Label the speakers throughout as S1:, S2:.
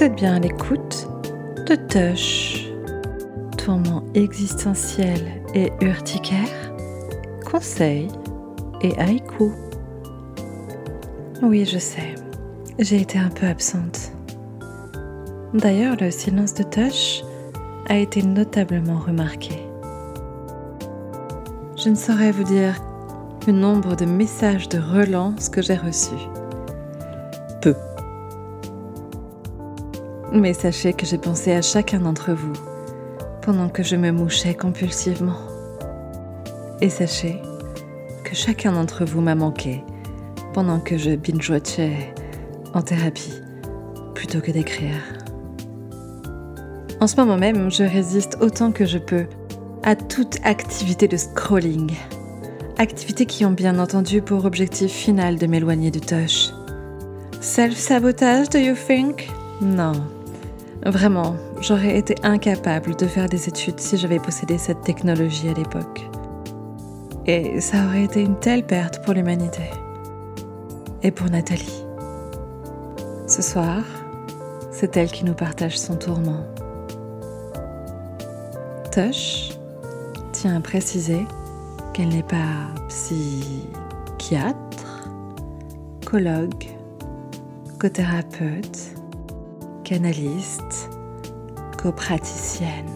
S1: Vous êtes bien à l'écoute de Tush, tourment existentiel et urticaire, conseil et haïku. Oui, je sais, j'ai été un peu absente. D'ailleurs, le silence de Tush a été notablement remarqué. Je ne saurais vous dire le nombre de messages de relance que j'ai reçus. Mais sachez que j'ai pensé à chacun d'entre vous pendant que je me mouchais compulsivement. Et sachez que chacun d'entre vous m'a manqué pendant que je binge-watchais en thérapie plutôt que d'écrire. En ce moment même, je résiste autant que je peux à toute activité de scrolling. Activités qui ont bien entendu pour objectif final de m'éloigner de Tosh. Self-sabotage, do you think? Non. Vraiment, j'aurais été incapable de faire des études si j'avais possédé cette technologie à l'époque. Et ça aurait été une telle perte pour l'humanité. Et pour Nathalie. Ce soir, c'est elle qui nous partage son tourment. Tosh tient à préciser qu'elle n'est pas psychiatre, collogue, cothérapeute, canaliste, copraticienne,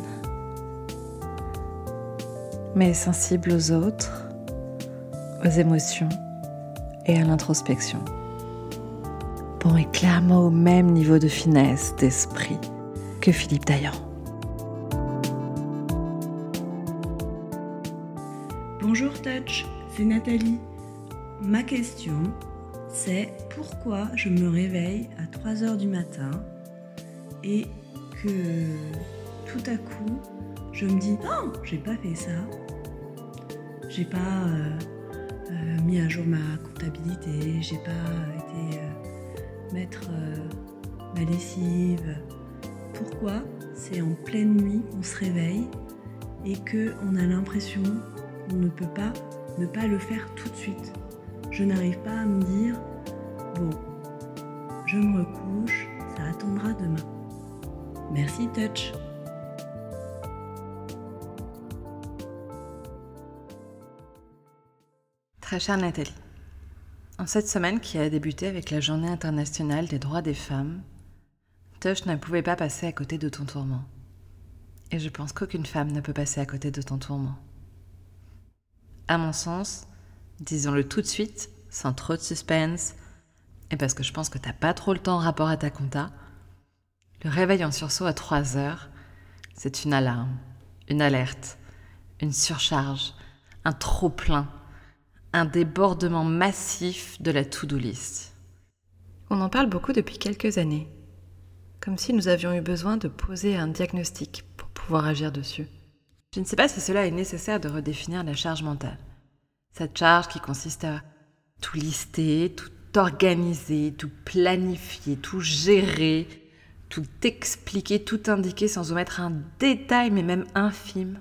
S1: mais sensible aux autres, aux émotions et à l'introspection. Bon, et clairement au même niveau de finesse d'esprit que Philippe Dayan.
S2: Bonjour Touch, c'est Nathalie. Ma question, c'est pourquoi je me réveille à 3 heures du matin et que tout à coup, je me dis Oh, j'ai pas fait ça. J'ai pas euh, euh, mis à jour ma comptabilité, j'ai pas été euh, mettre ma lessive. Pourquoi? C'est en pleine nuit qu'on se réveille et que on a l'impression on ne peut pas ne pas le faire tout de suite. Je n'arrive pas à me dire, bon, je me recouche, ça attendra demain. Merci Touch.
S1: Très chère Nathalie, en cette semaine qui a débuté avec la Journée internationale des droits des femmes, Touch ne pouvait pas passer à côté de ton tourment. Et je pense qu'aucune femme ne peut passer à côté de ton tourment. À mon sens, disons-le tout de suite, sans trop de suspense, et parce que je pense que t'as pas trop le temps en rapport à ta compta, le réveil en sursaut à 3 heures, c'est une alarme, une alerte, une surcharge, un trop-plein, un débordement massif de la to-do list. On en parle beaucoup depuis quelques années, comme si nous avions eu besoin de poser un diagnostic pour pouvoir agir dessus. Je ne sais pas si cela est nécessaire de redéfinir la charge mentale. Cette charge qui consiste à tout lister, tout organiser, tout planifier, tout gérer, tout expliquer, tout indiquer sans omettre un détail, mais même infime.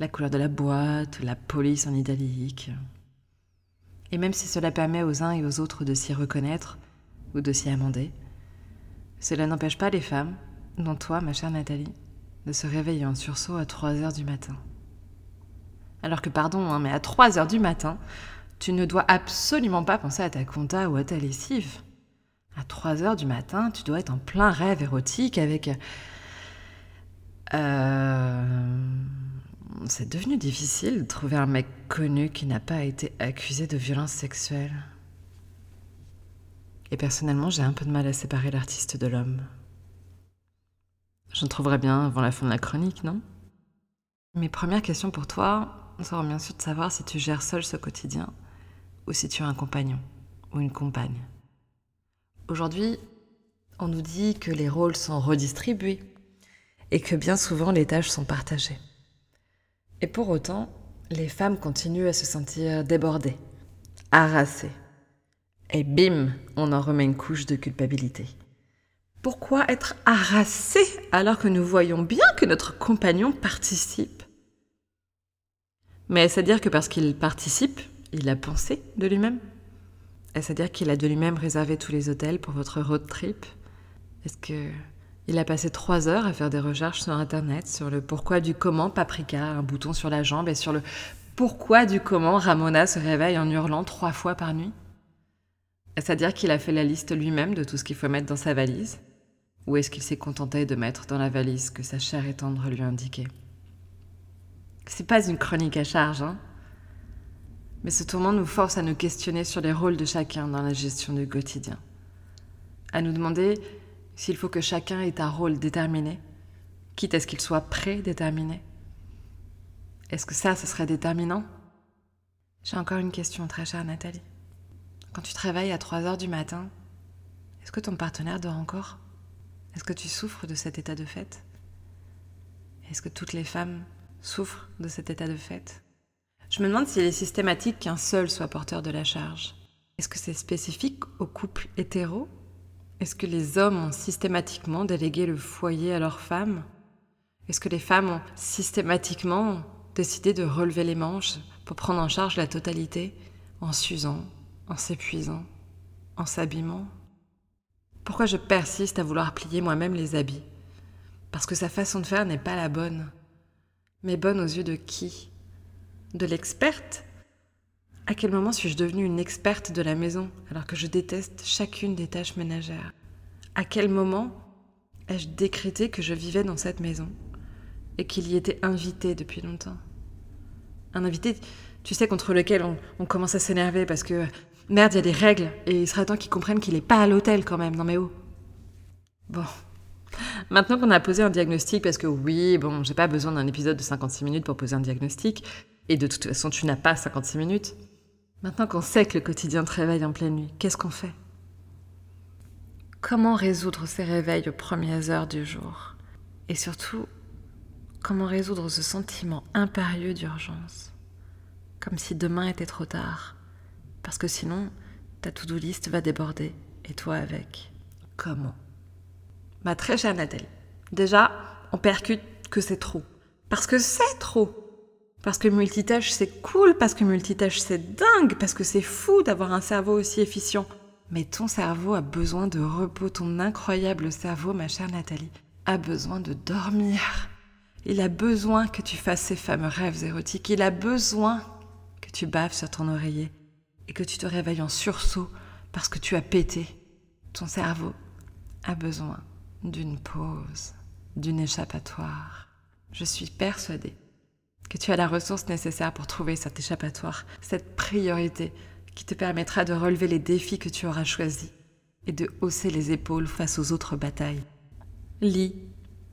S1: La couleur de la boîte, la police en italique. Et même si cela permet aux uns et aux autres de s'y reconnaître ou de s'y amender, cela n'empêche pas les femmes, dont toi, ma chère Nathalie, de se réveiller en sursaut à 3 heures du matin. Alors que, pardon, hein, mais à 3 heures du matin, tu ne dois absolument pas penser à ta compta ou à ta lessive. À 3 heures du matin, tu dois être en plein rêve érotique avec. Euh... C'est devenu difficile de trouver un mec connu qui n'a pas été accusé de violence sexuelle. Et personnellement, j'ai un peu de mal à séparer l'artiste de l'homme. J'en trouverai bien avant la fin de la chronique, non? Mes premières questions pour toi seront bien sûr de savoir si tu gères seul ce quotidien ou si tu as un compagnon ou une compagne. Aujourd'hui, on nous dit que les rôles sont redistribués et que bien souvent les tâches sont partagées. Et pour autant, les femmes continuent à se sentir débordées, harassées. Et bim, on en remet une couche de culpabilité. Pourquoi être harassé alors que nous voyons bien que notre compagnon participe? Mais est-ce à dire que parce qu'il participe, il a pensé de lui-même? Est-ce à dire qu'il a de lui-même réservé tous les hôtels pour votre road trip. Est-ce que Il a passé trois heures à faire des recherches sur Internet sur le pourquoi du comment Paprika un bouton sur la jambe et sur le pourquoi du comment Ramona se réveille en hurlant trois fois par nuit? Est-ce à dire qu'il a fait la liste lui-même de tout ce qu'il faut mettre dans sa valise? Ou est-ce qu'il s'est contenté de mettre dans la valise que sa chère et tendre lui indiquait C'est pas une chronique à charge, hein? Mais ce tourment nous force à nous questionner sur les rôles de chacun dans la gestion du quotidien. À nous demander s'il faut que chacun ait un rôle déterminé, quitte à ce qu'il soit prédéterminé. Est-ce que ça, ce serait déterminant? J'ai encore une question très chère Nathalie. Quand tu travailles à 3 heures du matin, est-ce que ton partenaire dort encore? Est-ce que tu souffres de cet état de fait? Est-ce que toutes les femmes souffrent de cet état de fait? Je me demande s'il est systématique qu'un seul soit porteur de la charge. Est-ce que c'est spécifique aux couples hétéros? Est-ce que les hommes ont systématiquement délégué le foyer à leurs femmes? Est-ce que les femmes ont systématiquement décidé de relever les manches pour prendre en charge la totalité en s'usant, en s'épuisant, en s'abîmant? Pourquoi je persiste à vouloir plier moi-même les habits? Parce que sa façon de faire n'est pas la bonne. Mais bonne aux yeux de qui? De l'experte À quel moment suis-je devenue une experte de la maison alors que je déteste chacune des tâches ménagères? À quel moment ai-je décrété que je vivais dans cette maison et qu'il y était invité depuis longtemps? Un invité, tu sais, contre lequel on, commence à s'énerver parce que Merde, il y a des règles, et il serait temps qu'ils comprennent qu'il est pas à l'hôtel quand même, non mais oh. Bon. Maintenant qu'on a posé un diagnostic, parce que oui, bon, j'ai pas besoin d'un épisode de 56 minutes pour poser un diagnostic, et de toute façon, tu n'as pas 56 minutes. Maintenant qu'on sait que le quotidien te réveille en pleine nuit, qu'est-ce qu'on fait? Comment résoudre ces réveils aux premières heures du jour? Et surtout, comment résoudre ce sentiment impérieux d'urgence? Comme si demain était trop tard. Parce que sinon, ta to-do list va déborder, et toi avec. Comment? Ma très chère Nathalie, déjà, on percute que c'est trop. Parce que c'est trop. Parce que multitâche c'est cool, parce que multitâche c'est dingue, parce que c'est fou d'avoir un cerveau aussi efficient. Mais ton cerveau a besoin de repos, ton incroyable cerveau, ma chère Nathalie, a besoin de dormir. Il a besoin que tu fasses ces fameux rêves érotiques, il a besoin que tu baves sur ton oreiller et que tu te réveilles en sursaut parce que tu as pété, ton cerveau a besoin d'une pause, d'une échappatoire. Je suis persuadée que tu as la ressource nécessaire pour trouver cet échappatoire, cette priorité qui te permettra de relever les défis que tu auras choisis et de hausser les épaules face aux autres batailles. Lis,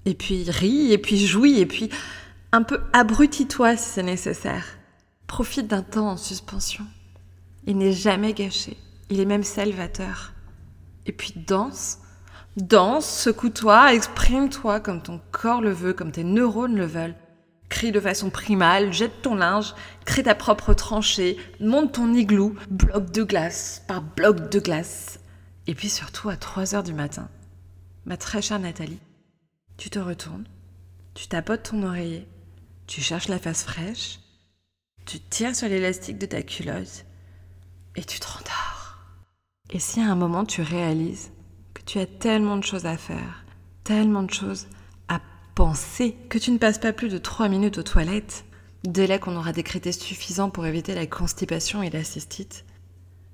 S1: et puis ris, et puis jouis, et puis un peu abrutis-toi si c'est nécessaire. Profite d'un temps en suspension. Il n'est jamais gâché. Il est même salvateur. Et puis danse. Danse, secoue-toi, exprime-toi comme ton corps le veut, comme tes neurones le veulent. Crie de façon primale, jette ton linge, crée ta propre tranchée, monte ton igloo, bloc de glace par bloc de glace. Et puis surtout à 3 heures du matin, ma très chère Nathalie, tu te retournes, tu tapotes ton oreiller, tu cherches la face fraîche, tu tires sur l'élastique de ta culotte et tu te rendors. Et si à un moment tu réalises tu as tellement de choses à faire, tellement de choses à penser, que tu ne passes pas plus de 3 minutes aux toilettes, délai qu'on aura décrété suffisant pour éviter la constipation et la cystite,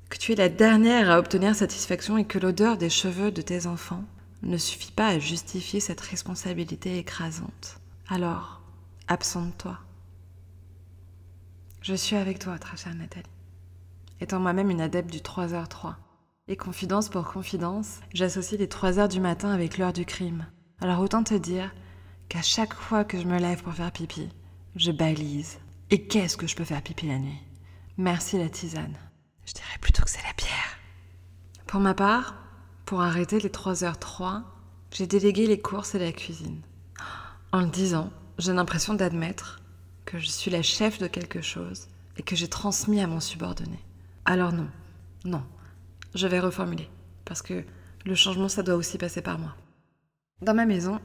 S1: que tu es la dernière à obtenir satisfaction et que l'odeur des cheveux de tes enfants ne suffit pas à justifier cette responsabilité écrasante. Alors, absente-toi. Je suis avec toi, très chère Nathalie étant moi-même une adepte du 3h3. Et confidence pour confidence, j'associe les 3 heures du matin avec l'heure du crime. Alors autant te dire qu'à chaque fois que je me lève pour faire pipi, je balise. Et qu'est-ce que je peux faire pipi la nuit? Merci la tisane. Je dirais plutôt que c'est la pierre. Pour ma part, pour arrêter les 3h03, j'ai délégué les courses et la cuisine. En le disant, j'ai l'impression d'admettre que je suis la chef de quelque chose et que j'ai transmis à mon subordonné. Alors non, non, je vais reformuler, parce que le changement, ça doit aussi passer par moi. Dans ma maison,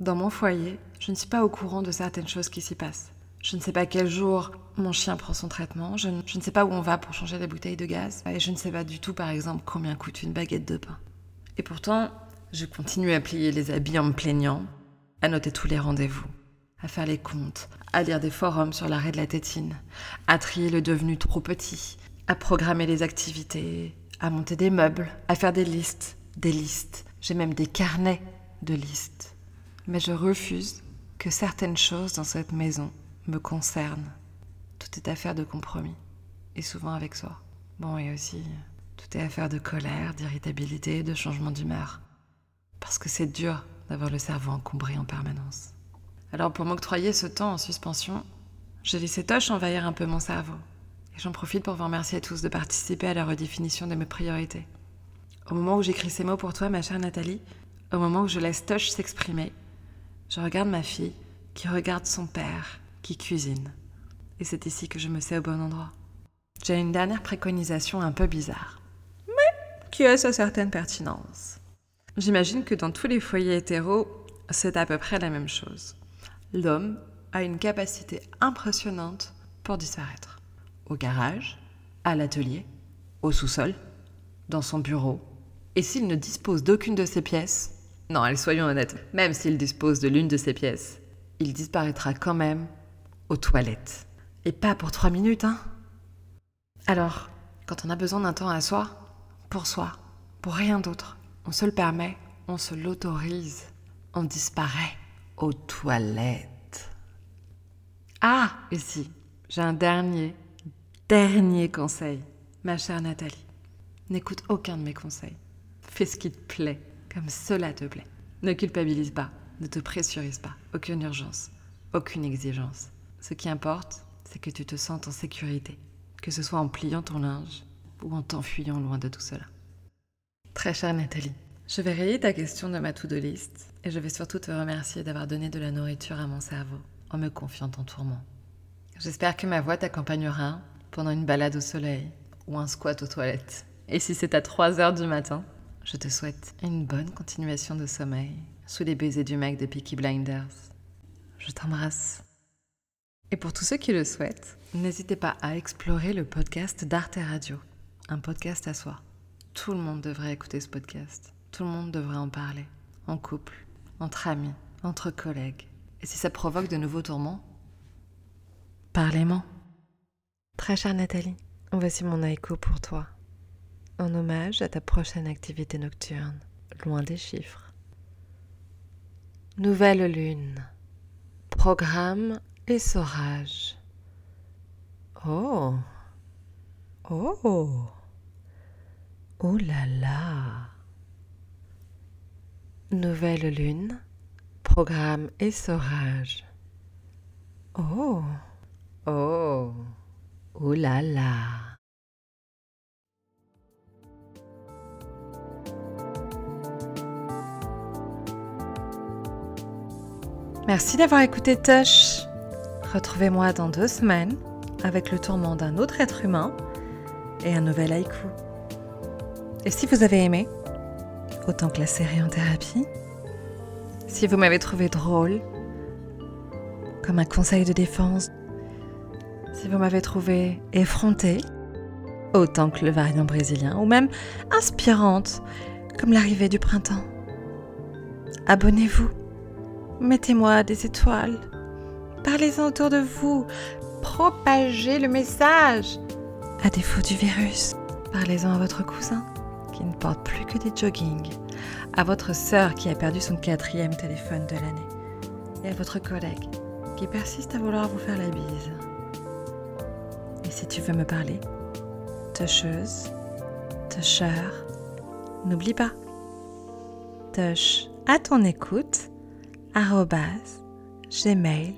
S1: dans mon foyer, je ne suis pas au courant de certaines choses qui s'y passent. Je ne sais pas quel jour mon chien prend son traitement, je ne, sais pas où on va pour changer les bouteilles de gaz, et je ne sais pas du tout, par exemple, combien coûte une baguette de pain. Et pourtant, Je continuais à plier les habits en me plaignant, à noter tous les rendez-vous, à faire les comptes, à lire des forums sur l'arrêt de la tétine, à trier le devenu trop petit, à programmer les activités, à monter des meubles, à faire des listes, des listes. J'ai même des carnets de listes. Mais je refuse que certaines choses dans cette maison me concernent. Tout est affaire de compromis, et souvent avec soi. Bon, et aussi, tout est affaire de colère, d'irritabilité, de changement d'humeur. Parce que c'est dur d'avoir le cerveau encombré en permanence. Alors pour m'octroyer ce temps en suspension, j'ai laissé Toche envahir un peu mon cerveau. Et j'en profite pour vous remercier tous de participer à la redéfinition de mes priorités. Au moment où j'écris ces mots pour toi, ma chère Nathalie, au moment où je laisse Toche s'exprimer, je regarde ma fille qui regarde son père qui cuisine. Et c'est ici que je me sais au bon endroit. J'ai une dernière préconisation un peu bizarre, mais qui a sa certaine pertinence. J'imagine que dans tous les foyers hétéros, c'est à peu près la même chose. L'homme a une capacité impressionnante pour disparaître. Au garage, à l'atelier, au sous-sol, dans son bureau. Et s'il ne dispose d'aucune de ces pièces, non, allez, soyons honnêtes, même s'il dispose de l'une de ces pièces, il disparaîtra quand même aux toilettes. Et pas pour trois minutes, hein Alors, quand on a besoin d'un temps à soi, pour soi, pour rien d'autre, on se le permet, on se l'autorise, on disparaît aux toilettes. Ah, ici, j'ai un dernier, dernier conseil, ma chère Nathalie. N'écoute aucun de mes conseils. Fais ce qui te plaît, comme cela te plaît. Ne culpabilise pas, ne te pressurise pas, aucune urgence, aucune exigence. Ce qui importe, c'est que tu te sentes en sécurité, que ce soit en pliant ton linge ou en t'enfuyant loin de tout cela. Très chère Nathalie, je vais rayer ta question de ma to-do list et je vais surtout te remercier d'avoir donné de la nourriture à mon cerveau en me confiant ton tourment. J'espère que ma voix t'accompagnera pendant une balade au soleil ou un squat aux toilettes. Et si c'est à 3 heures du matin, je te souhaite une bonne continuation de sommeil sous les baisers du mec de Peaky Blinders. Je t'embrasse. Et pour tous ceux qui le souhaitent, n'hésitez pas à explorer le podcast d'Arte Radio, un podcast à soi. Tout le monde devrait écouter ce podcast. Tout le monde devrait en parler. En couple, entre amis, entre collègues. Et si ça provoque de nouveaux tourments, parlez-moi. Très chère Nathalie, voici mon haïku pour toi. En hommage à ta prochaine activité nocturne, loin des chiffres. Nouvelle lune. Programme essorage. Oh. Oh. Oh là là. Nouvelle lune. Programme essorage. Oh. Oh. Oh là là. Merci d'avoir écouté Tush. Retrouvez-moi dans deux semaines avec le tourment d'un autre être humain et un nouvel haïku. Et si vous avez aimé, autant que la série en thérapie, si vous m'avez trouvé drôle, comme un conseil de défense, si vous m'avez trouvé effrontée, autant que le variant brésilien, ou même inspirante, comme l'arrivée du printemps, abonnez-vous Mettez-moi des étoiles. Parlez-en autour de vous. Propagez le message. À défaut du virus, parlez-en à votre cousin qui ne porte plus que des joggings, à votre sœur qui a perdu son quatrième téléphone de l'année, et à votre collègue qui persiste à vouloir vous faire la bise. Si tu veux me parler, toucheuse, toucheur, n'oublie pas, touche à ton écoute gmail.com